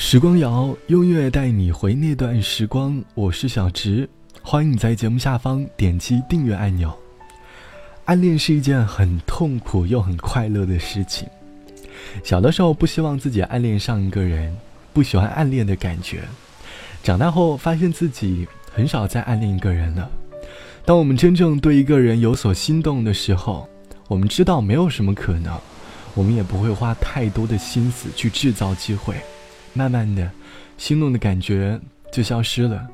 时光谣，用乐带你回那段时光。我是小直，欢迎你在节目下方点击订阅按钮。暗恋是一件很痛苦又很快乐的事情。小的时候不希望自己暗恋上一个人，不喜欢暗恋的感觉。长大后发现自己很少再暗恋一个人了。当我们真正对一个人有所心动的时候，我们知道没有什么可能，我们也不会花太多的心思去制造机会。慢慢的，心动的感觉就消失了。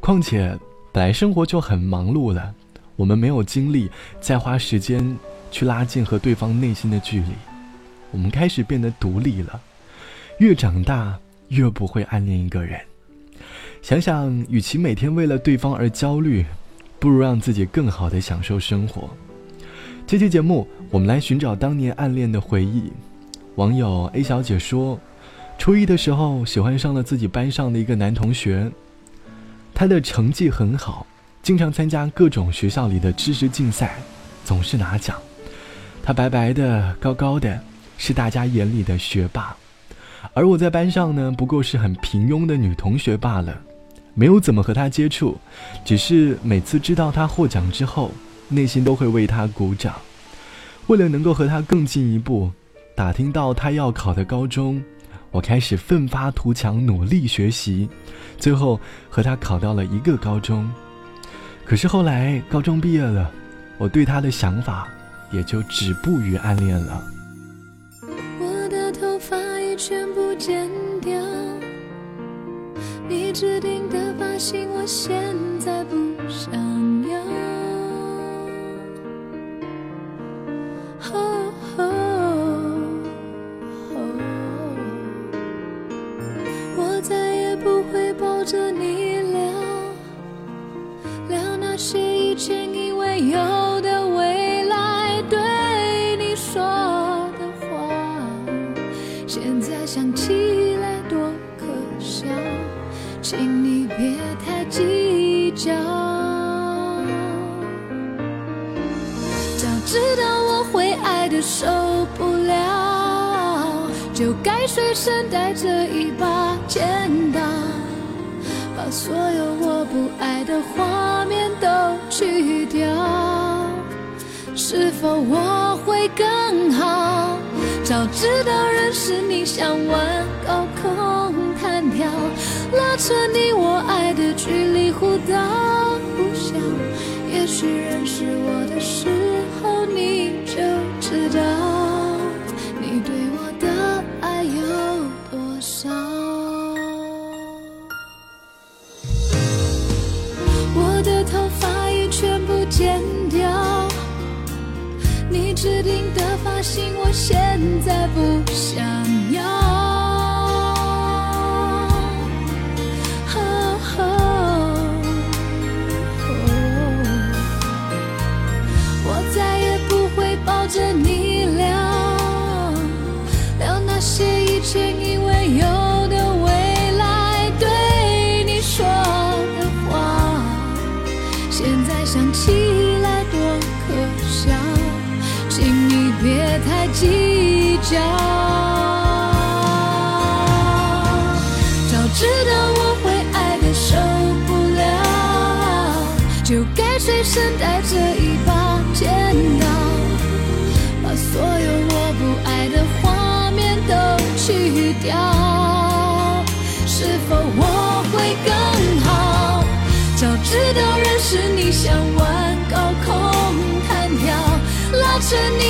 况且，本来生活就很忙碌了，我们没有精力再花时间去拉近和对方内心的距离。我们开始变得独立了。越长大，越不会暗恋一个人。想想，与其每天为了对方而焦虑，不如让自己更好的享受生活。这期节目，我们来寻找当年暗恋的回忆。网友 A 小姐说。初一的时候，喜欢上了自己班上的一个男同学。他的成绩很好，经常参加各种学校里的知识竞赛，总是拿奖。他白白的、高高的，是大家眼里的学霸。而我在班上呢，不过是很平庸的女同学罢了，没有怎么和他接触，只是每次知道他获奖之后，内心都会为他鼓掌。为了能够和他更进一步，打听到他要考的高中。我开始奋发图强，努力学习，最后和他考到了一个高中。可是后来高中毕业了，我对他的想法也就止步于暗恋了。我的头发已全部剪掉，你指定的发型我现在不想。不会抱着你聊聊那些以前以为有的未来对你说的话，现在想起来多可笑，请你别太计较。早知道我会爱的受不了。就该随身带着一把剪刀，把所有我不爱的画面都去掉。是否我会更好？早知道认识你像玩高空弹跳，拉扯你我爱的距离忽大忽小。也许认识我的时候你就。心，我现在不想要。我再也不会抱着你。早知道我会爱的受不了，就该随身带着一把剪刀，把所有我不爱的画面都去掉。是否我会更好？早知道认识你像玩高空弹跳，拉着你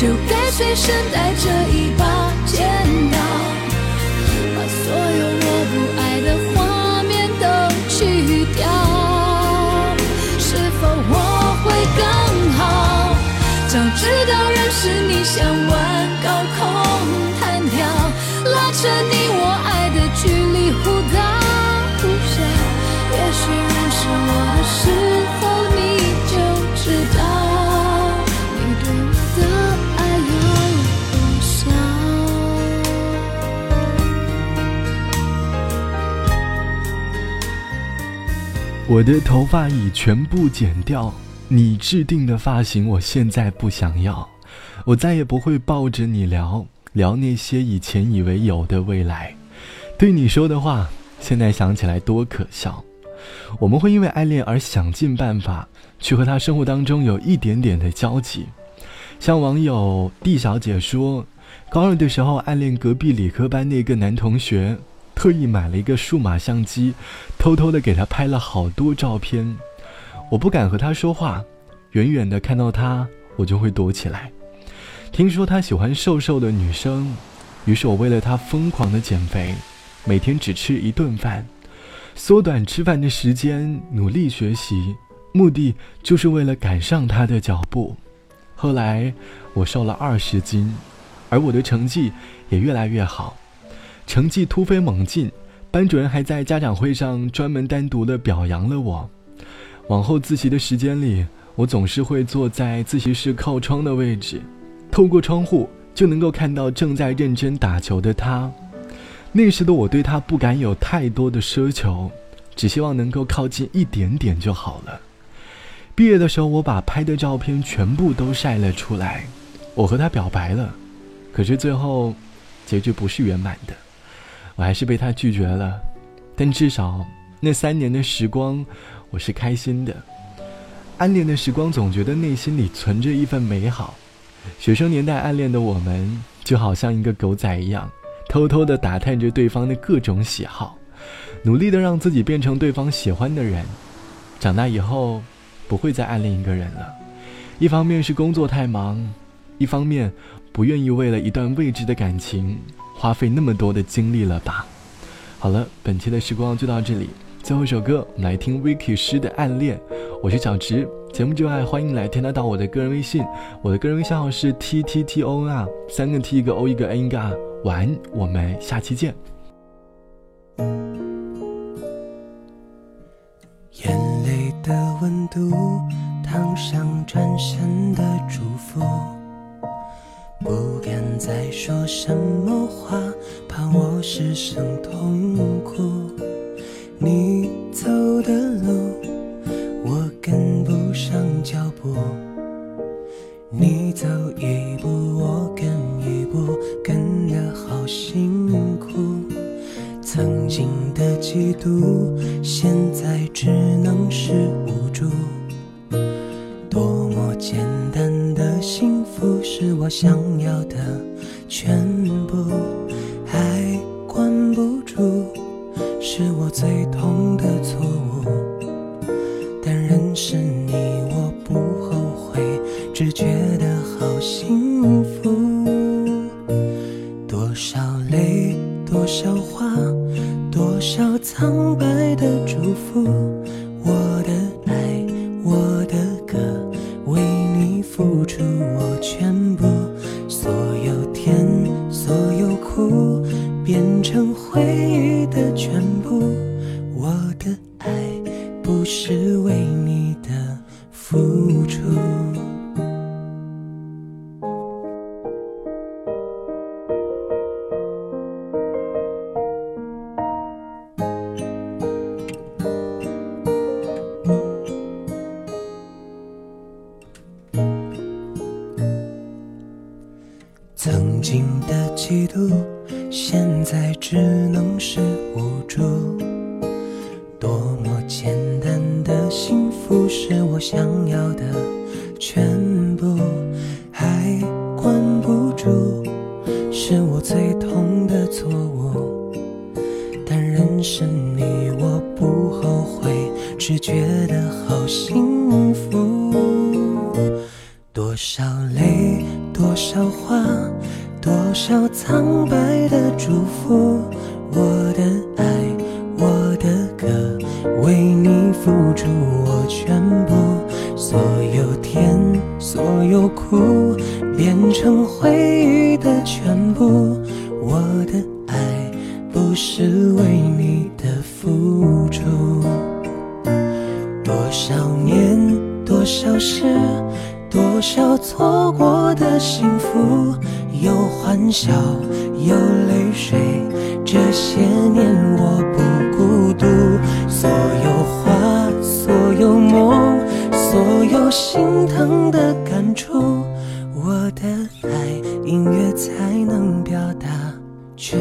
就该随身带着一把剪刀，把所有我不爱我的头发已全部剪掉，你制定的发型我现在不想要。我再也不会抱着你聊聊那些以前以为有的未来。对你说的话，现在想起来多可笑。我们会因为爱恋而想尽办法去和他生活当中有一点点的交集。像网友 D 小姐说，高二的时候暗恋隔壁理科班那个男同学。特意买了一个数码相机，偷偷的给他拍了好多照片。我不敢和他说话，远远的看到他，我就会躲起来。听说他喜欢瘦瘦的女生，于是我为了他疯狂的减肥，每天只吃一顿饭，缩短吃饭的时间，努力学习，目的就是为了赶上他的脚步。后来我瘦了二十斤，而我的成绩也越来越好。成绩突飞猛进，班主任还在家长会上专门单独的表扬了我。往后自习的时间里，我总是会坐在自习室靠窗的位置，透过窗户就能够看到正在认真打球的他。那时的我对他不敢有太多的奢求，只希望能够靠近一点点就好了。毕业的时候，我把拍的照片全部都晒了出来，我和他表白了，可是最后，结局不是圆满的。我还是被他拒绝了，但至少那三年的时光，我是开心的。暗恋的时光总觉得内心里存着一份美好。学生年代暗恋的我们，就好像一个狗仔一样，偷偷的打探着对方的各种喜好，努力的让自己变成对方喜欢的人。长大以后，不会再暗恋一个人了。一方面是工作太忙，一方面不愿意为了一段未知的感情。花费那么多的精力了吧？好了，本期的时光就到这里。最后一首歌，我们来听 Vicky 诗的《暗恋》。我是小直，节目之外欢迎来添加到我的个人微信，我的个人微信号是 T T T O N 啊，三个 T 一个 O 一个 N 一个 R。晚安，我们下期见。眼泪的温度，烫伤转身的祝福。不敢再说什么话，怕我失声痛哭。你走的路，我跟不上脚步。你走一步，我跟一步，跟得好辛苦。曾经的嫉妒，现在只能是想要的曾经的嫉妒，现在只能是无助。多么简单的幸福，是我想要的全部，还管不住，是我最痛的错误。但认识你，我不后悔，只觉得好幸福。多少泪。多少话，多少苍白的祝福，我的爱，我的歌，为你付出我全部，所有甜，所有苦，变成回忆的全部。我的爱不是为你的付出，多少年，多少事。多少错过的幸福有欢笑有泪水这些年我不孤独。所有花所有梦所有心疼的感触我的爱音乐才能表达全